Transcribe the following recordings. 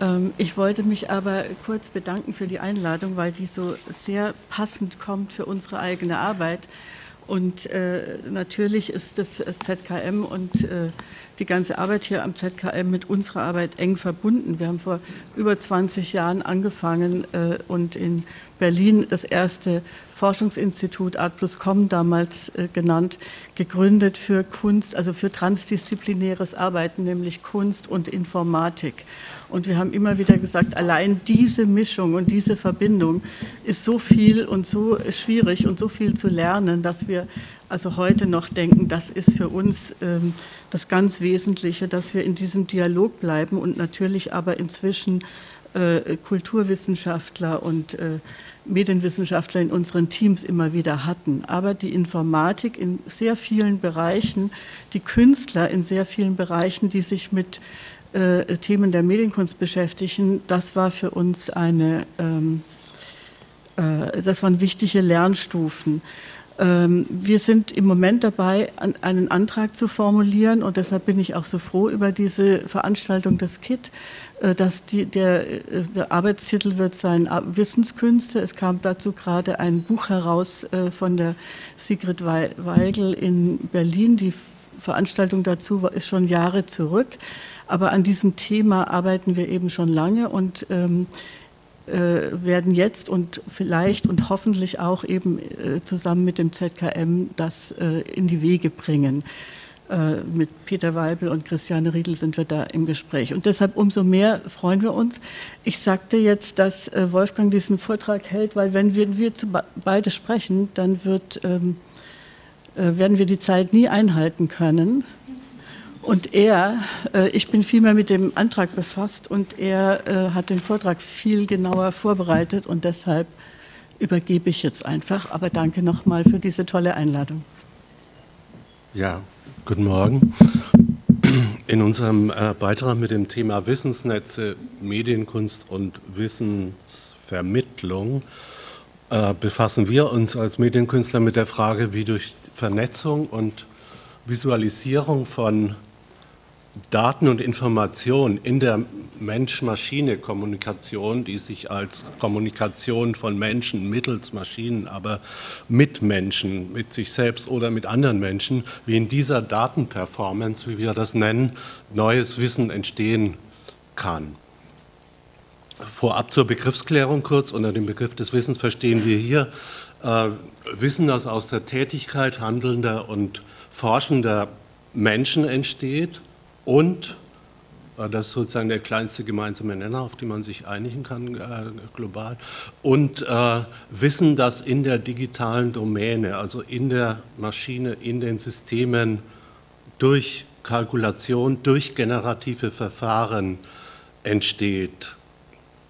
Ähm, ich wollte mich aber kurz bedanken für die Einladung, weil die so sehr passend kommt für unsere eigene Arbeit. Und äh, natürlich ist das ZKM und äh, die ganze Arbeit hier am ZKM mit unserer Arbeit eng verbunden. Wir haben vor über 20 Jahren angefangen äh, und in Berlin das erste Forschungsinstitut Art plus Com damals äh, genannt, gegründet für Kunst, also für transdisziplinäres Arbeiten, nämlich Kunst und Informatik. Und wir haben immer wieder gesagt, allein diese Mischung und diese Verbindung ist so viel und so schwierig und so viel zu lernen, dass wir also heute noch denken, das ist für uns ähm, das ganz Wesentliche, dass wir in diesem Dialog bleiben und natürlich aber inzwischen äh, Kulturwissenschaftler und äh, Medienwissenschaftler in unseren Teams immer wieder hatten. Aber die Informatik in sehr vielen Bereichen, die Künstler in sehr vielen Bereichen, die sich mit äh, Themen der Medienkunst beschäftigen, das war für uns eine, ähm, äh, das waren wichtige Lernstufen. Ähm, wir sind im Moment dabei, an, einen Antrag zu formulieren und deshalb bin ich auch so froh über diese Veranstaltung des KIT, äh, dass die, der, äh, der, Arbeitstitel wird sein Wissenskünste. Es kam dazu gerade ein Buch heraus äh, von der Sigrid Weigel in Berlin. Die Veranstaltung dazu ist schon Jahre zurück. Aber an diesem Thema arbeiten wir eben schon lange und ähm, äh, werden jetzt und vielleicht und hoffentlich auch eben äh, zusammen mit dem ZKM das äh, in die Wege bringen. Äh, mit Peter Weibel und Christiane Riedel sind wir da im Gespräch. Und deshalb umso mehr freuen wir uns. Ich sagte jetzt, dass äh, Wolfgang diesen Vortrag hält, weil wenn wir, wir zu beide sprechen, dann wird, ähm, äh, werden wir die Zeit nie einhalten können. Und er, äh, ich bin viel mehr mit dem Antrag befasst und er äh, hat den Vortrag viel genauer vorbereitet und deshalb übergebe ich jetzt einfach. Aber danke nochmal für diese tolle Einladung. Ja, guten Morgen. In unserem äh, Beitrag mit dem Thema Wissensnetze, Medienkunst und Wissensvermittlung befassen wir uns als Medienkünstler mit der Frage, wie durch Vernetzung und Visualisierung von Daten und Informationen in der Mensch-Maschine-Kommunikation, die sich als Kommunikation von Menschen mittels Maschinen, aber mit Menschen, mit sich selbst oder mit anderen Menschen, wie in dieser Datenperformance, wie wir das nennen, neues Wissen entstehen kann. Vorab zur Begriffsklärung kurz. Unter dem Begriff des Wissens verstehen wir hier äh, Wissen, das aus der Tätigkeit handelnder und forschender Menschen entsteht und äh, das ist sozusagen der kleinste gemeinsame Nenner, auf den man sich einigen kann äh, global. Und äh, Wissen, das in der digitalen Domäne, also in der Maschine, in den Systemen durch Kalkulation, durch generative Verfahren entsteht.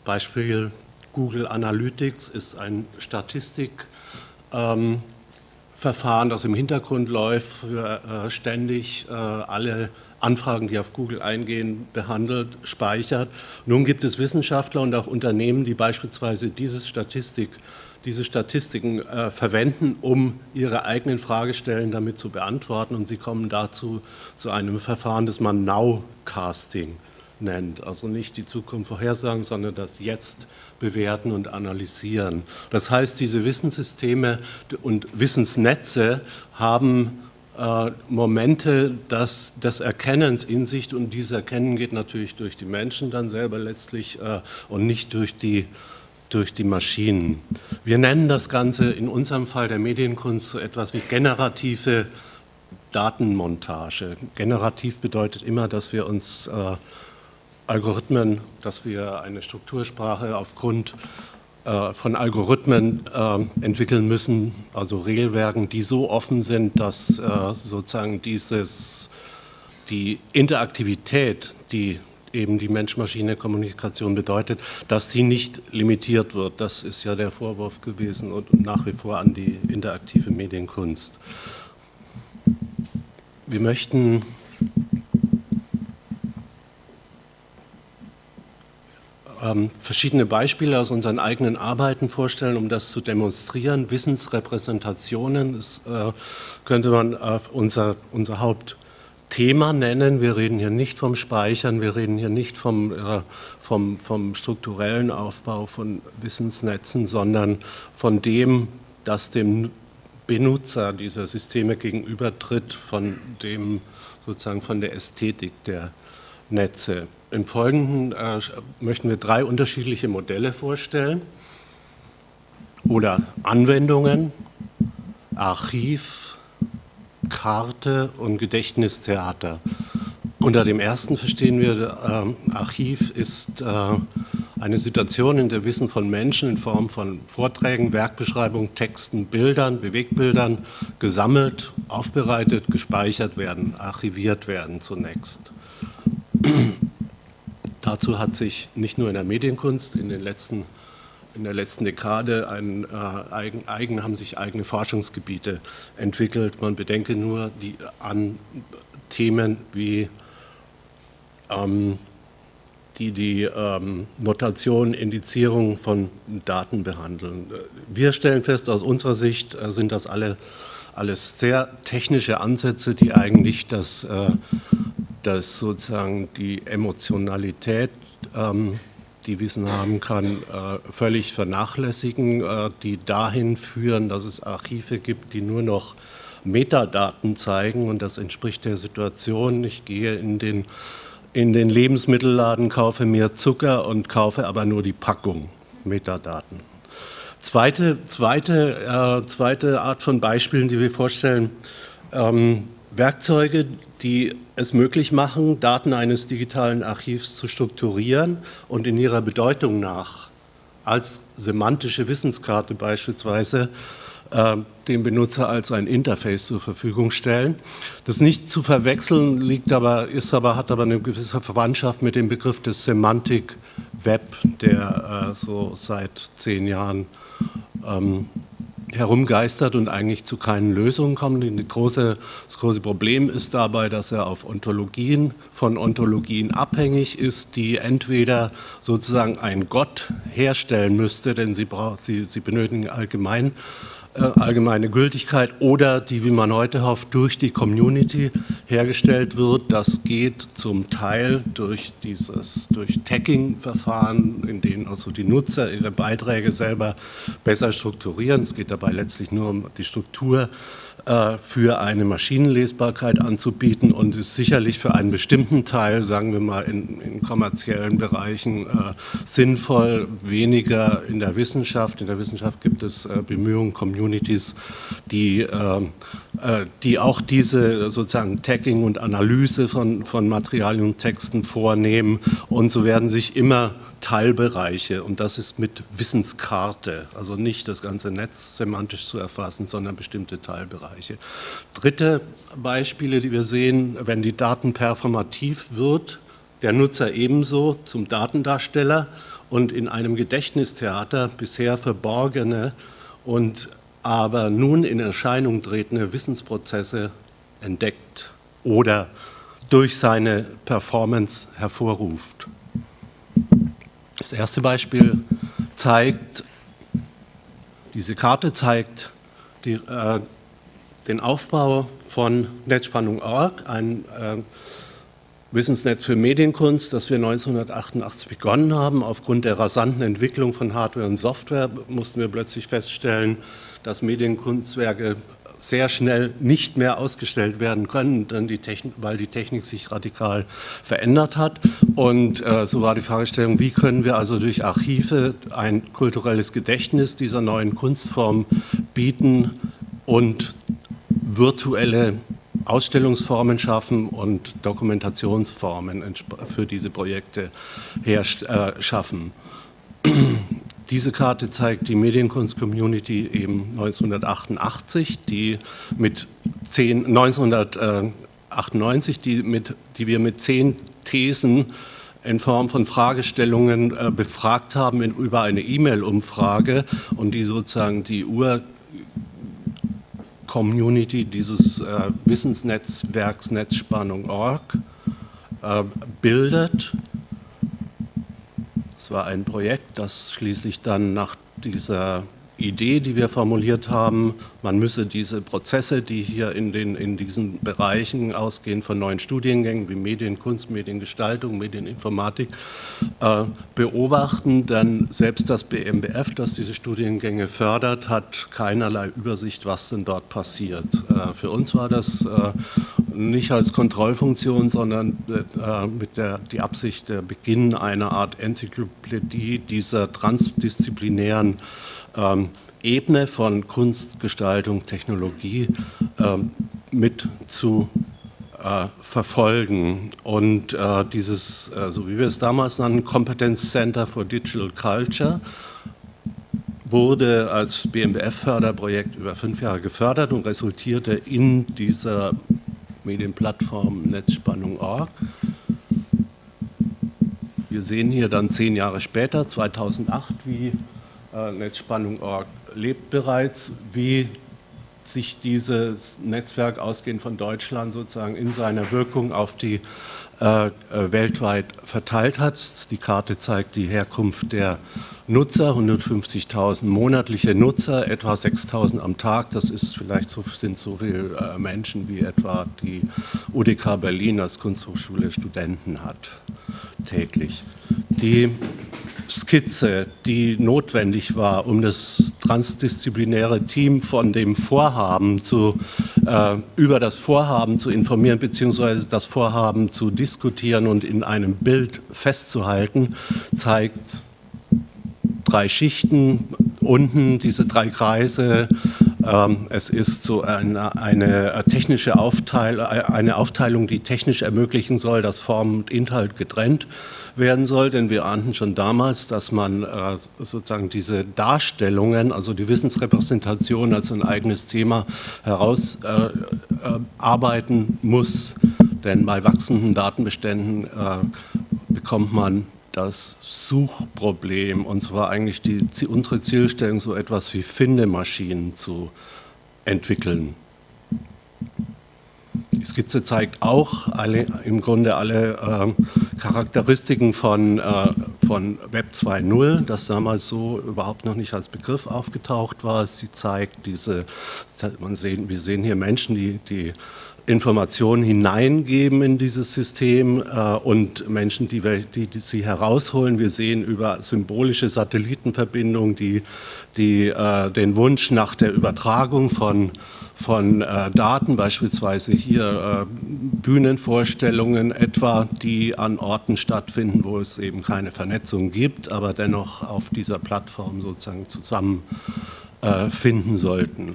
Beispiel Google Analytics ist ein Statistikverfahren, ähm, das im Hintergrund läuft, für ständig alle Anfragen, die auf Google eingehen, behandelt, speichert. Nun gibt es Wissenschaftler und auch Unternehmen, die beispielsweise dieses Statistik, diese Statistiken äh, verwenden, um ihre eigenen Fragestellen damit zu beantworten. Und sie kommen dazu zu einem Verfahren, das man Nowcasting nennt. Also nicht die Zukunft vorhersagen, sondern das Jetzt bewerten und analysieren. Das heißt, diese Wissenssysteme und Wissensnetze haben äh, Momente des, des, Erkennens in sich und dieses Erkennen geht natürlich durch die Menschen dann selber letztlich äh, und nicht durch die, durch die Maschinen. Wir nennen das Ganze in unserem Fall der Medienkunst so etwas wie generative Datenmontage. Generativ bedeutet immer, dass wir uns äh, Algorithmen, dass wir eine Struktursprache aufgrund von Algorithmen äh, entwickeln müssen, also Regelwerken, die so offen sind, dass äh, sozusagen dieses, die Interaktivität, die eben die Mensch-Maschine-Kommunikation bedeutet, dass sie nicht limitiert wird. Das ist ja der Vorwurf gewesen und nach wie vor an die interaktive Medienkunst. Wir möchten ähm, verschiedene Beispiele aus unseren eigenen Arbeiten vorstellen, um das zu demonstrieren. Wissensrepräsentationen, das äh, könnte man äh, unser, unser Haupt Thema nennen. Wir reden hier nicht vom Speichern, wir reden hier nicht vom, äh, vom, vom strukturellen Aufbau von Wissensnetzen, sondern von dem, das dem Benutzer dieser Systeme gegenübertritt, von dem sozusagen von der Ästhetik der Netze. Im Folgenden äh, möchten wir drei unterschiedliche Modelle vorstellen oder Anwendungen, Archiv, Karte und Gedächtnistheater. Unter dem ersten verstehen wir, äh, Archiv ist äh, eine Situation, in der Wissen von Menschen in Form von Vorträgen, Werkbeschreibungen, Texten, Bildern, Bewegbildern gesammelt, aufbereitet, gespeichert werden, archiviert werden zunächst. Dazu hat sich nicht nur in der Medienkunst in den letzten in der letzten Dekade ein, äh, eigen, eigen, haben sich eigene Forschungsgebiete entwickelt. Man bedenke nur die an Themen wie ähm, die die ähm, Notation, Indizierung von Daten behandeln. Wir stellen fest, aus unserer Sicht äh, sind das alle alles sehr technische Ansätze, die eigentlich das, äh, das sozusagen die Emotionalität ähm, die Wissen haben kann, äh, völlig vernachlässigen, äh, die dahin führen, dass es Archive gibt, die nur noch Metadaten zeigen und das entspricht der Situation. Ich gehe in den, in den Lebensmittelladen, kaufe mehr Zucker und kaufe aber nur die Packung Metadaten. Zweite, zweite, äh, zweite Art von Beispielen, die wir vorstellen, ähm, Werkzeuge, die es möglich machen, Daten eines digitalen Archivs zu strukturieren und in ihrer Bedeutung nach als semantische Wissenskarte beispielsweise äh, dem Benutzer als ein Interface zur Verfügung stellen. Das nicht zu verwechseln liegt aber, ist aber, hat aber eine gewisse Verwandtschaft mit dem Begriff des Semantic Web, der äh, so seit zehn Jahren ähm, herumgeistert und eigentlich zu keinen Lösungen kommt. Große, das große Problem ist dabei, dass er auf Ontologien von Ontologien abhängig ist, die entweder sozusagen ein Gott herstellen müsste, denn sie, sie, sie benötigen allgemein allgemeine Gültigkeit oder die, wie man heute hofft, durch die Community hergestellt wird. Das geht zum Teil durch dieses durch Tagging-Verfahren, in denen also die Nutzer ihre Beiträge selber besser strukturieren. Es geht dabei letztlich nur um die Struktur äh, für eine Maschinenlesbarkeit anzubieten und ist sicherlich für einen bestimmten Teil, sagen wir mal in, in kommerziellen Bereichen, äh, sinnvoll, weniger in der Wissenschaft. In der Wissenschaft gibt es äh, Bemühungen, Communities, die, äh, äh, die auch diese sozusagen Tagging und Analyse von, von Materialien und Texten vornehmen und so werden sich immer Teilbereiche und das ist mit Wissenskarte, also nicht das ganze Netz semantisch zu erfassen, sondern bestimmte Teilbereiche. Dritte Beispiele, die wir sehen, wenn die Daten performativ wird, der Nutzer ebenso zum Datendarsteller und in einem Gedächtnistheater bisher verborgene und aber nun in Erscheinung tretende Wissensprozesse entdeckt oder durch seine Performance hervorruft. Das erste Beispiel zeigt, diese Karte zeigt die, äh, den Aufbau von Netzspannung.org, ein äh, Wissensnetz für Medienkunst, das wir 1988 begonnen haben. Aufgrund der rasanten Entwicklung von Hardware und Software mussten wir plötzlich feststellen, dass Medienkunstwerke sehr schnell nicht mehr ausgestellt werden können, die Technik, weil die Technik sich radikal verändert hat. Und äh, so war die Fragestellung, wie können wir also durch Archive ein kulturelles Gedächtnis dieser neuen Kunstform bieten und virtuelle Ausstellungsformen schaffen und Dokumentationsformen für diese Projekte her, äh, schaffen. Diese Karte zeigt die Medienkunst-Community eben 1988, die mit 10, 1998, die, mit, die wir mit zehn Thesen in Form von Fragestellungen äh, befragt haben in, über eine E-Mail-Umfrage und die sozusagen die Ur-Community dieses äh, Wissensnetzwerks Netzspannung.org äh, bildet war ein Projekt, das schließlich dann nach dieser Idee, die wir formuliert haben, man müsse diese Prozesse, die hier in, den, in diesen Bereichen ausgehen von neuen Studiengängen wie Medienkunst, Mediengestaltung, Medieninformatik, äh, beobachten, denn selbst das BMBF, das diese Studiengänge fördert, hat keinerlei Übersicht, was denn dort passiert. Äh, für uns war das äh, nicht als Kontrollfunktion, sondern äh, mit der die Absicht der Beginn einer Art Enzyklopädie dieser transdisziplinären ähm, Ebene von Kunst, Gestaltung, Technologie ähm, mit zu äh, verfolgen. Und äh, dieses, äh, so wie wir es damals nannten, Competence Center for Digital Culture, wurde als BMBF-Förderprojekt über fünf Jahre gefördert und resultierte in dieser Medienplattform Netzspannung.org. Wir sehen hier dann zehn Jahre später, 2008, wie Netzspannung.org lebt bereits, wie sich dieses Netzwerk ausgehend von Deutschland sozusagen in seiner Wirkung auf die äh, äh weltweit verteilt hat. Die Karte zeigt die Herkunft der Nutzer, 150.000 monatliche Nutzer, etwa 6.000 am Tag. Das ist vielleicht so, sind so viele äh, Menschen, wie etwa die UDK Berlin als Kunsthochschule Studenten hat täglich. Die Skizze, die notwendig war, um das transdisziplinäre Team von dem Vorhaben zu, äh, über das Vorhaben zu informieren, beziehungsweise das Vorhaben zu diskutieren und in einem Bild festzuhalten, zeigt drei Schichten, unten diese drei Kreise. Ähm, es ist so eine, eine technische Aufteilung, eine Aufteilung, die technisch ermöglichen soll, dass Form und Inhalt getrennt werden soll, denn wir ahnten schon damals, dass man äh, sozusagen diese Darstellungen, also die Wissensrepräsentation als ein eigenes Thema herausarbeiten äh, äh, muss, denn bei wachsenden Datenbeständen bekommt man das Suchproblem, und zwar eigentlich die, unsere Zielstellung, so etwas wie Findemaschinen zu entwickeln. Die Skizze zeigt auch alle, im Grunde alle äh, Charakteristiken von, äh, von Web 2.0, das damals so überhaupt noch nicht als Begriff aufgetaucht war. Sie zeigt diese, man sehen, wir sehen hier Menschen, die, die Informationen hineingeben in dieses System äh, und Menschen, die, wir, die, die, sie herausholen. Wir sehen über symbolische Satellitenverbindungen die, die, äh, den Wunsch nach der Übertragung von, von äh, Daten, beispielsweise hier äh, Bühnenvorstellungen etwa, die an Orten stattfinden, wo es eben keine Vernetzung gibt, aber dennoch auf dieser Plattform sozusagen zusammenfinden äh, sollten.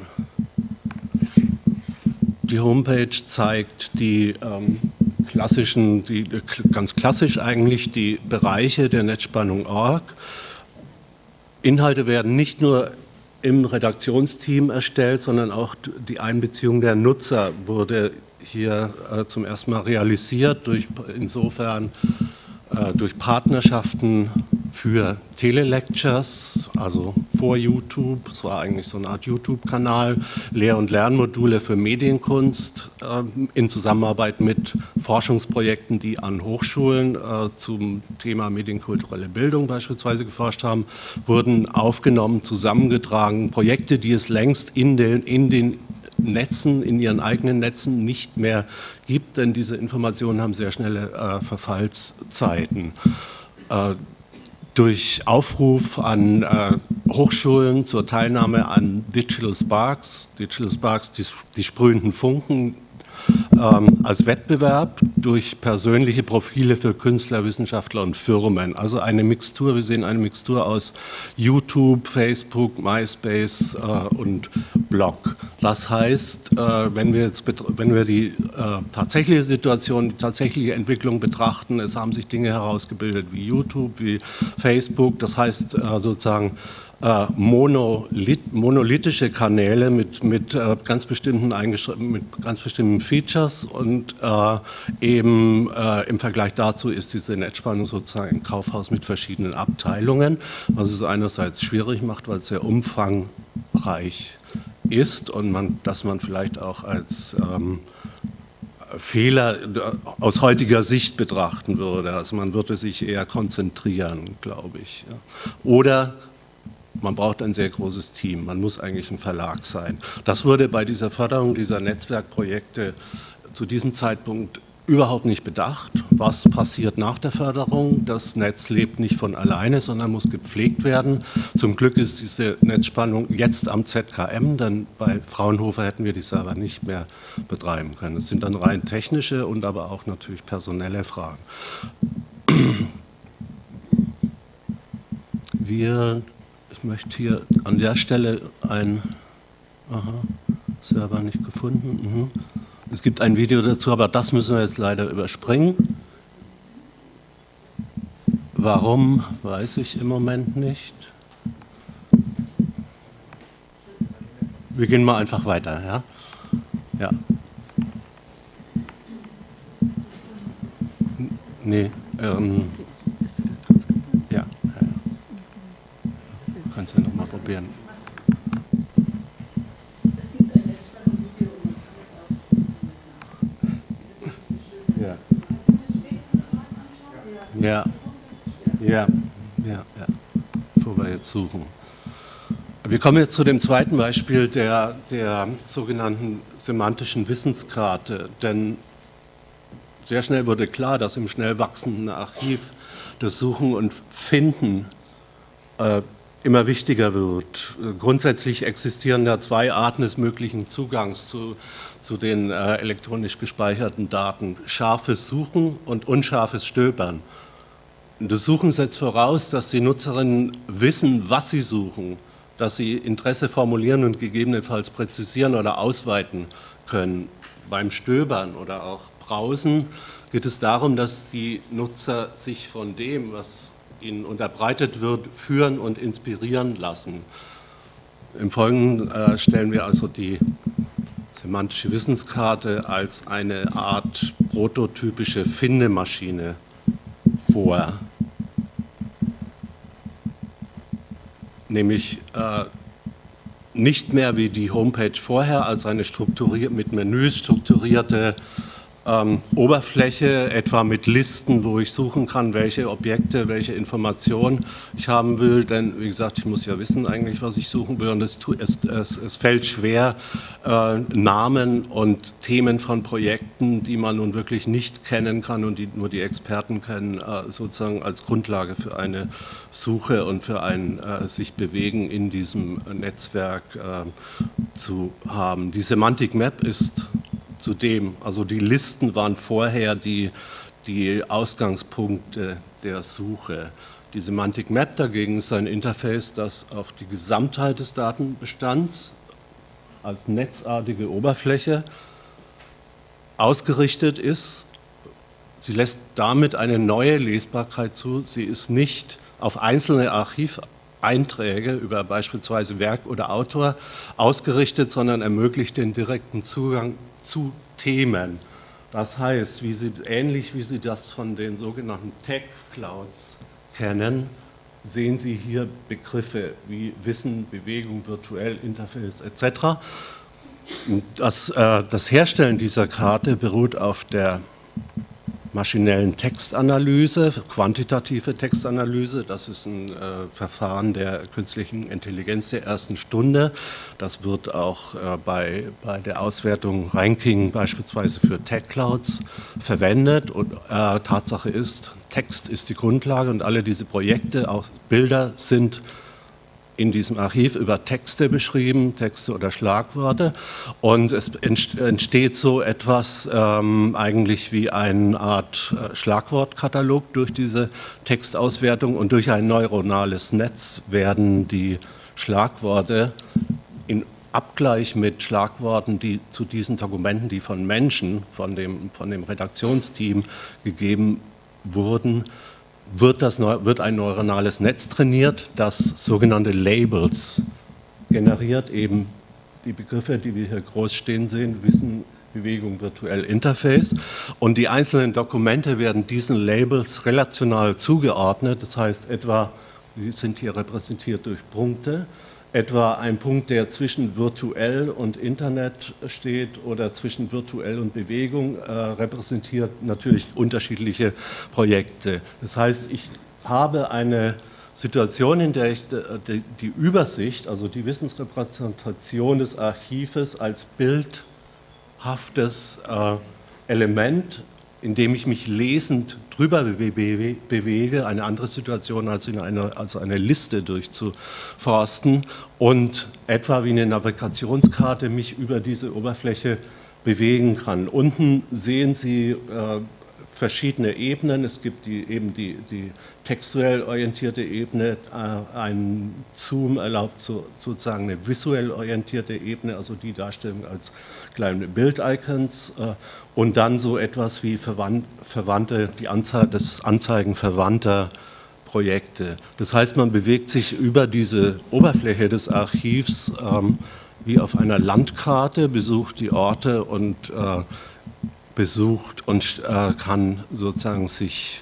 Die Homepage zeigt die ähm, klassischen, die, ganz klassisch eigentlich die Bereiche der Netzspannung Org. Inhalte werden nicht nur im Redaktionsteam erstellt, sondern auch die Einbeziehung der Nutzer wurde hier äh, zum ersten Mal realisiert, durch, insofern äh, durch Partnerschaften für Telelectures, also vor YouTube, es war eigentlich so eine Art YouTube-Kanal, Lehr- und Lernmodule für Medienkunst äh, in Zusammenarbeit mit Forschungsprojekten, die an Hochschulen äh, zum Thema medienkulturelle Bildung beispielsweise geforscht haben, wurden aufgenommen, zusammengetragen, Projekte, die es längst in den, in den Netzen, in ihren eigenen Netzen nicht mehr gibt, denn diese Informationen haben sehr schnelle äh, Verfallszeiten. Durch Aufruf an äh, Hochschulen zur Teilnahme an Digital Sparks, Digital Sparks, die, die sprühenden Funken, ähm, als Wettbewerb durch persönliche Profile für Künstler, Wissenschaftler und Firmen. Also eine Mixtur, wir sehen eine Mixtur aus YouTube, Facebook, MySpace äh, und Blog. Das heißt, äh, wenn wir jetzt wenn wir die äh, tatsächliche Situation, die tatsächliche Entwicklung betrachten, es haben sich Dinge herausgebildet wie YouTube, wie Facebook, das heißt äh, sozusagen äh, Monolith, monolithische Kanäle mit, mit, äh, ganz bestimmten mit ganz bestimmten Features und äh, eben äh, im Vergleich dazu ist diese Netzspannung sozusagen ein Kaufhaus mit verschiedenen Abteilungen, was es einerseits schwierig macht, weil es sehr umfangreich ist und man, dass man vielleicht auch als ähm, Fehler aus heutiger Sicht betrachten würde. Also man würde sich eher konzentrieren, glaube ich. Oder man braucht ein sehr großes Team, man muss eigentlich ein Verlag sein. Das wurde bei dieser Förderung dieser Netzwerkprojekte zu diesem Zeitpunkt überhaupt nicht bedacht, was passiert nach der Förderung. Das Netz lebt nicht von alleine, sondern muss gepflegt werden. Zum Glück ist diese Netzspannung jetzt am ZKM, denn bei Fraunhofer hätten wir die Server nicht mehr betreiben können. Es sind dann rein technische und aber auch natürlich personelle Fragen. Wir, möchte hier an der Stelle ein aha, Server nicht gefunden. Mhm. Es gibt ein Video dazu, aber das müssen wir jetzt leider überspringen. Warum, weiß ich im Moment nicht. Wir gehen mal einfach weiter. Ja? Ja. Nee, ähm, ja. Kannst ja nochmal probieren. Ja, ja, ja, ja, bevor wir jetzt suchen. Wir kommen jetzt zu dem zweiten Beispiel der, der sogenannten semantischen Wissenskarte, denn sehr schnell wurde klar, dass im schnell wachsenden Archiv das Suchen und Finden äh, immer wichtiger wird. Grundsätzlich existieren da zwei Arten des möglichen Zugangs zu, zu den äh, elektronisch gespeicherten Daten. Scharfes Suchen und unscharfes Stöbern. Das Suchen setzt voraus, dass die Nutzerinnen wissen, was sie suchen, dass sie Interesse formulieren und gegebenenfalls präzisieren oder ausweiten können. Beim Stöbern oder auch Browsen geht es darum, dass die Nutzer sich von dem, was ihnen unterbreitet wird, führen und inspirieren lassen. Im Folgenden äh, stellen wir also die semantische Wissenskarte als eine Art prototypische Findemaschine vor. Nämlich äh, nicht mehr wie die Homepage vorher als eine strukturiert, mit Menüs strukturierte ähm, Oberfläche, etwa mit Listen, wo ich suchen kann, welche Objekte, welche Informationen ich haben will. Denn, wie gesagt, ich muss ja wissen eigentlich, was ich suchen will. Und es, es, es, es fällt schwer, äh, Namen und Themen von Projekten, die man nun wirklich nicht kennen kann und die nur die Experten kennen, äh, sozusagen als Grundlage für eine Suche und für ein äh, sich bewegen in diesem Netzwerk äh, zu haben. Die Semantic Map ist zudem. Also die Listen waren vorher die, die Ausgangspunkte der Suche. Die Semantic Map dagegen ist ein Interface, das auf die Gesamtheit des Datenbestands als netzartige Oberfläche ausgerichtet ist. Sie lässt damit eine neue Lesbarkeit zu. Sie ist nicht auf einzelne Archiveinträge über beispielsweise Werk oder Autor ausgerichtet, sondern ermöglicht den direkten Zugang zu Themen. Das heißt, wie Sie, ähnlich wie Sie das von den sogenannten Tech-Clouds kennen, sehen Sie hier Begriffe wie Wissen, Bewegung, virtuell, Interface etc. Das, äh, das Herstellen dieser Karte beruht auf der maschinellen Textanalyse, quantitative Textanalyse. Das ist ein äh, Verfahren der künstlichen Intelligenz der ersten Stunde. Das wird auch äh, bei, bei der Auswertung Ranking beispielsweise für Tech Clouds verwendet. Und äh, Tatsache ist, Text ist die Grundlage und alle diese Projekte, auch Bilder sind in diesem Archiv über Texte beschrieben, Texte oder Schlagworte. Und es entsteht so etwas ähm, eigentlich wie eine Art äh, Schlagwortkatalog durch diese Textauswertung und durch ein neuronales Netz werden die Schlagworte in Abgleich mit Schlagworten, die zu diesen Dokumenten, die von Menschen, von dem, von dem Redaktionsteam gegeben wurden, wird, das, wird ein neuronales Netz trainiert, das sogenannte Labels generiert, eben die Begriffe, die wir hier groß stehen sehen, Wissen, Bewegung, virtuell Interface. Und die einzelnen Dokumente werden diesen Labels relational zugeordnet, das heißt etwa, die sind hier repräsentiert durch Punkte, etwa ein Punkt, der zwischen virtuell und Internet steht oder zwischen virtuell und Bewegung, äh, repräsentiert natürlich unterschiedliche Projekte. Das heißt, ich habe eine Situation, in der ich die, die Übersicht, also die Wissensrepräsentation des Archives als bildhaftes äh, Element, in dem ich mich lesend drüber bewege, eine andere Situation als in eine, also eine Liste durchzuforsten und etwa wie eine Navigationskarte mich über diese Oberfläche bewegen kann. Unten sehen Sie äh, verschiedene Ebenen. Es gibt die, eben die, die textuell orientierte Ebene, äh, ein Zoom erlaubt so, sozusagen eine visuell orientierte Ebene, also die Darstellung als kleine Bild-Icons äh, und dann so etwas wie verwandt, verwandte, die Anzahl des Anzeigen verwandter Projekte. Das heißt, man bewegt sich über diese Oberfläche des Archivs ähm, wie auf einer Landkarte, besucht die Orte und äh, besucht und äh, kann sozusagen sich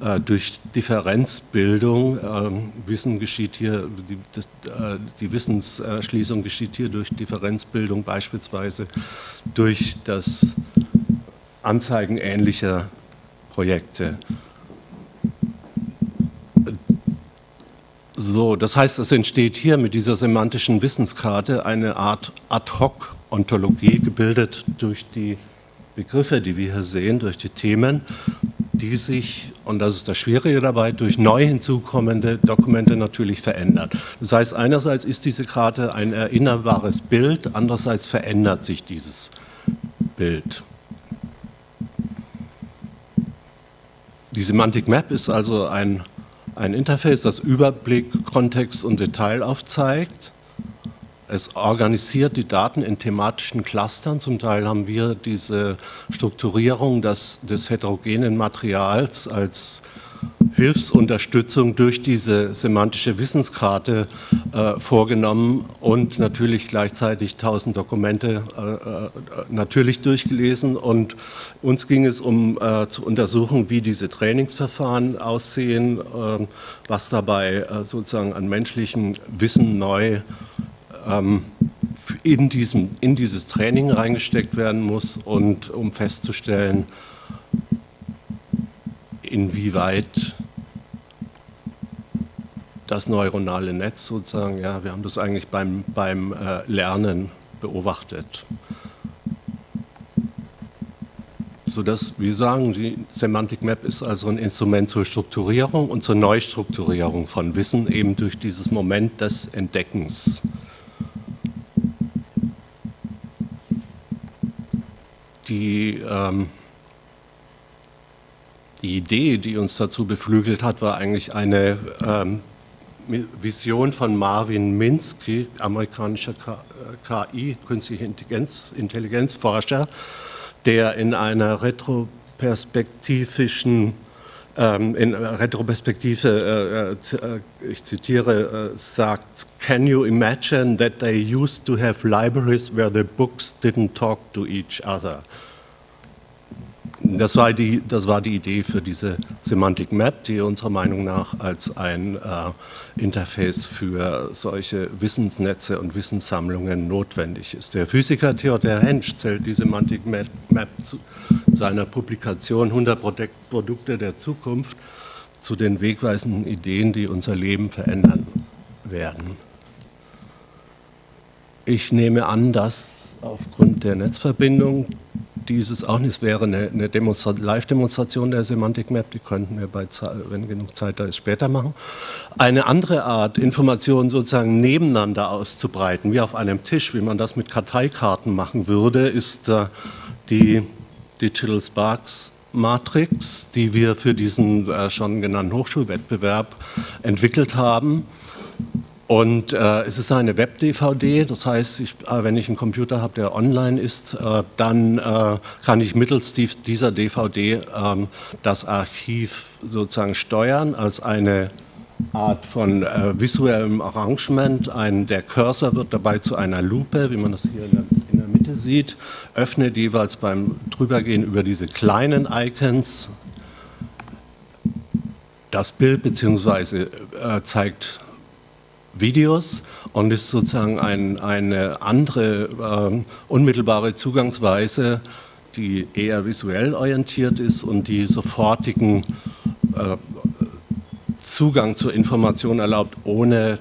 äh, durch Differenzbildung, äh, Wissen geschieht hier, die, das, äh, die Wissenserschließung geschieht hier durch Differenzbildung, beispielsweise durch das Anzeigen ähnlicher Projekte. So, das heißt, es entsteht hier mit dieser semantischen Wissenskarte eine Art Ad-hoc-Ontologie, gebildet durch die Begriffe, die wir hier sehen, durch die Themen, die sich, und das ist das Schwierige dabei, durch neu hinzukommende Dokumente natürlich verändern. Das heißt, einerseits ist diese Karte ein erinnerbares Bild, andererseits verändert sich dieses Bild. Die Semantic Map ist also ein, ein Interface, das Überblick, Kontext und Detail aufzeigt es organisiert die Daten in thematischen Clustern. Zum Teil haben wir diese Strukturierung des, des heterogenen Materials als Hilfsunterstützung durch diese semantische Wissenskarte äh, vorgenommen und natürlich gleichzeitig tausend Dokumente äh, äh, natürlich durchgelesen. Und uns ging es um äh, zu untersuchen, wie diese Trainingsverfahren aussehen, äh, was dabei äh, sozusagen an menschlichem Wissen neu ähm, in, diesem, in dieses Training reingesteckt werden muss und um festzustellen, inwieweit das neuronale Netz sozusagen, ja, wir haben das eigentlich beim, beim äh, Lernen beobachtet. Sodass wir sagen, die Semantic Map ist also ein Instrument zur Strukturierung und zur Neustrukturierung von Wissen, eben durch dieses Moment des Entdeckens. Die, ähm, die Idee, die uns dazu beflügelt hat, war eigentlich eine ähm, Vision von Marvin Minsky, amerikanischer KI, künstliche Intelligenz, Intelligenzforscher, der in einer retroperspektivischen Ähm, in Retroperspektive, äh, äh, äh, ich zitiere, äh, sagt, Can you imagine that they used to have libraries where the books didn't talk to each other? Das war, die, das war die Idee für diese Semantic Map, die unserer Meinung nach als ein äh, Interface für solche Wissensnetze und Wissenssammlungen notwendig ist. Der Physiker Theodor Hensch zählt die Semantic Map, Map zu seiner Publikation 100 Produkte der Zukunft zu den wegweisenden Ideen, die unser Leben verändern werden. Ich nehme an, dass aufgrund der Netzverbindung dieses auch nicht. Es wäre eine, eine Live-Demonstration der Semantic Map, die könnten wir, bei, wenn genug Zeit da ist, später machen. Eine andere Art, Informationen sozusagen nebeneinander auszubreiten, wie auf einem Tisch, wie man das mit Karteikarten machen würde, ist äh, die Digital Sparks Matrix, die wir für diesen äh, schon genannten Hochschulwettbewerb entwickelt haben. Und äh, es ist eine Web-DVD, das heißt, ich, äh, wenn ich einen Computer habe, der online ist, äh, dann äh, kann ich mittels die, dieser DVD ähm, das Archiv sozusagen steuern als eine Art von äh, visuellem Arrangement. Ein, der Cursor wird dabei zu einer Lupe, wie man das hier in der, in der Mitte sieht, öffnet jeweils beim Drübergehen über diese kleinen Icons das Bild bzw. Äh, zeigt Videos und ist sozusagen ein, eine andere äh, unmittelbare Zugangsweise, die eher visuell orientiert ist und die sofortigen äh, Zugang zur Information erlaubt, ohne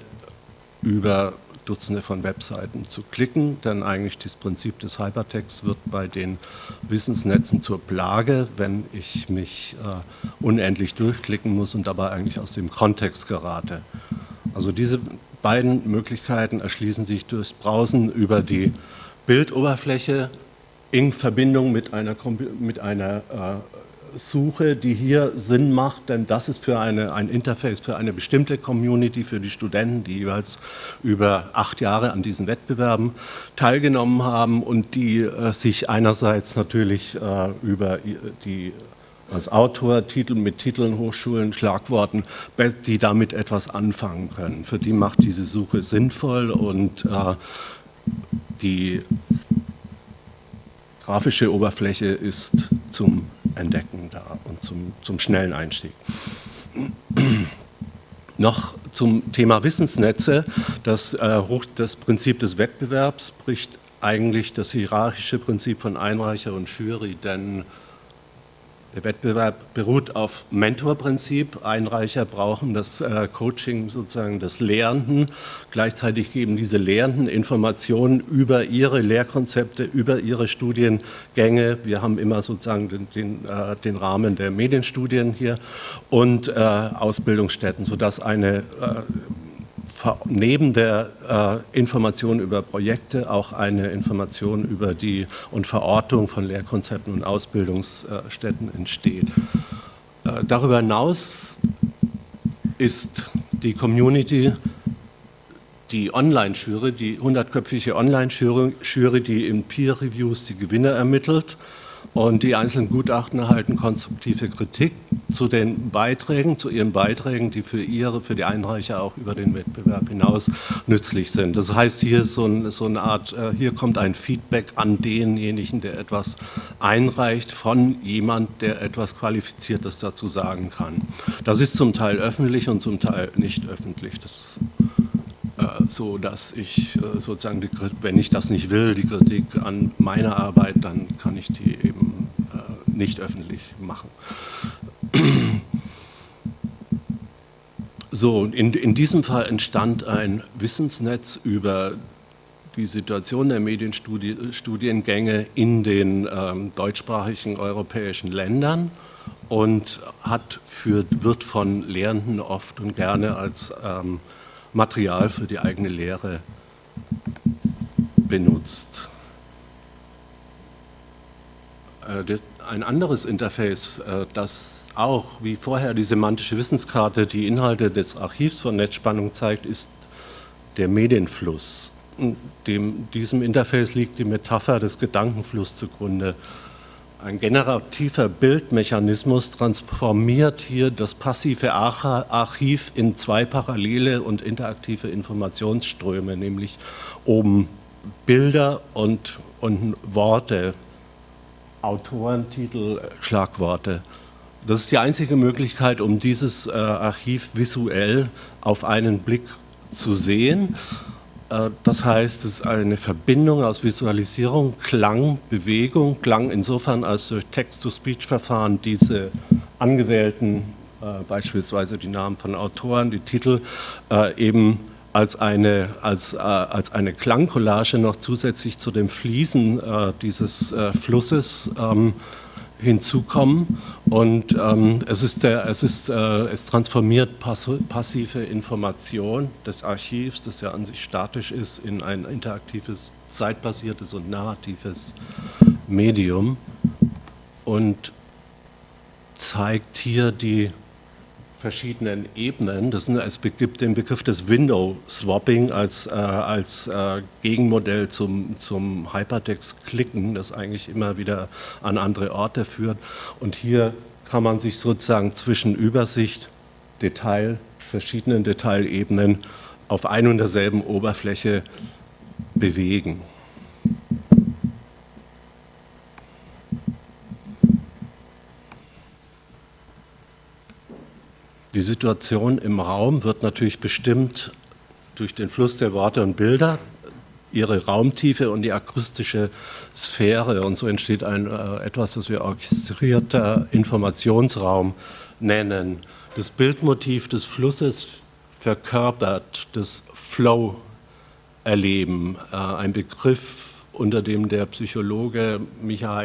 über Dutzende von Webseiten zu klicken, denn eigentlich das Prinzip des Hypertexts wird bei den Wissensnetzen zur Plage, wenn ich mich äh, unendlich durchklicken muss und dabei eigentlich aus dem Kontext gerate. Also diese beiden Möglichkeiten erschließen sich durchs Browsen über die Bildoberfläche in Verbindung mit einer, mit einer äh, Suche, die hier Sinn macht, denn das ist für eine, ein Interface für eine bestimmte Community, für die Studenten, die jeweils über acht Jahre an diesen Wettbewerben teilgenommen haben und die äh, sich einerseits natürlich äh, über die als Autor Titel mit Titeln, Hochschulen, Schlagworten, die damit etwas anfangen können. Für die macht diese Suche sinnvoll und äh, die grafische Oberfläche ist zum Entdecken da und zum, zum schnellen Einstieg. Noch zum Thema Wissensnetze. Das, äh, das Prinzip des Wettbewerbs bricht eigentlich das hierarchische Prinzip von Einreicher und Jury, denn der Wettbewerb beruht auf Mentorprinzip. Einreicher brauchen das äh, Coaching sozusagen des Lehrenden. Gleichzeitig geben diese Lehrenden Informationen über ihre Lehrkonzepte, über ihre Studiengänge. Wir haben immer sozusagen den, den, äh, den Rahmen der Medienstudien hier und äh, Ausbildungsstätten, sodass eine äh, neben der äh, Information über Projekte auch eine Information über die und Verortung von Lehrkonzepten und Ausbildungsstätten entsteht. Äh, darüber hinaus ist die Community die Online-Jury, die hundertköpfige Online-Jury, die in Peer-Reviews die Gewinner ermittelt und die einzelnen Gutachten erhalten konstruktive Kritik zu den Beiträgen, zu ihren Beiträgen, die für ihre, für die Einreicher auch über den Wettbewerb hinaus nützlich sind. Das heißt, hier ist so, ein, so eine Art, äh, hier kommt ein Feedback an denjenigen, der etwas einreicht, von jemand, der etwas Qualifiziertes dazu sagen kann. Das ist zum Teil öffentlich und zum Teil nicht öffentlich. Das so dass ich äh, sozusagen, die, wenn ich das nicht will, die Kritik an meiner Arbeit, dann kann ich die eben nicht öffentlich machen. So, in, in diesem Fall entstand ein Wissensnetz über die Situation der Medienstudiengänge in den ähm, deutschsprachigen europäischen Ländern und hat für, wird von Lehrenden oft und gerne als ähm, Material für die eigene Lehre benutzt. Äh, ein anderes Interface, äh, das auch wie vorher die semantische Wissenskarte die Inhalte des Archivs von Netzspannung zeigt, ist der Medienfluss. Dem, diesem Interface liegt die Metapher des Gedankenflusses zugrunde. Ein generativer Bildmechanismus transformiert hier das passive Archiv in zwei parallele und interaktive Informationsströme, nämlich oben Bilder und, und Worte Autorentitel, Schlagworte. Das ist die einzige Möglichkeit, um dieses äh, Archiv visuell auf einen Blick zu sehen. Äh, das heißt, es ist eine Verbindung aus Visualisierung, Klang, Bewegung, Klang insofern als durch Text-to-Speech-Verfahren diese angewählten, äh, beispielsweise die Namen von Autoren, die Titel, äh, eben als eine, als, äh, als eine Klangcollage noch zusätzlich zu dem Fließen äh, dieses äh, Flusses ähm, hinzukommen. Und ähm, es, ist der, es, ist, äh, es transformiert pass passive Information des Archivs, das ja an sich statisch ist, in ein interaktives, zeitbasiertes und narratives Medium und zeigt hier die verschiedenen Ebenen. Das gibt den Begriff des Window Swapping als, äh, als äh, Gegenmodell zum, zum Hypertext-Klicken, das eigentlich immer wieder an andere Orte führt. Und hier kann man sich sozusagen zwischen Übersicht, Detail, verschiedenen Detailebenen auf ein und derselben Oberfläche bewegen. Die Situation im Raum wird natürlich bestimmt durch den Fluss der Worte und Bilder, ihre Raumtiefe und die akustische Sphäre. Und so entsteht ein, äh, etwas, das wir orchestrierter Informationsraum nennen. Das Bildmotiv des Flusses verkörpert das Flow-Erleben, äh, ein Begriff, unter dem der Psychologe Michael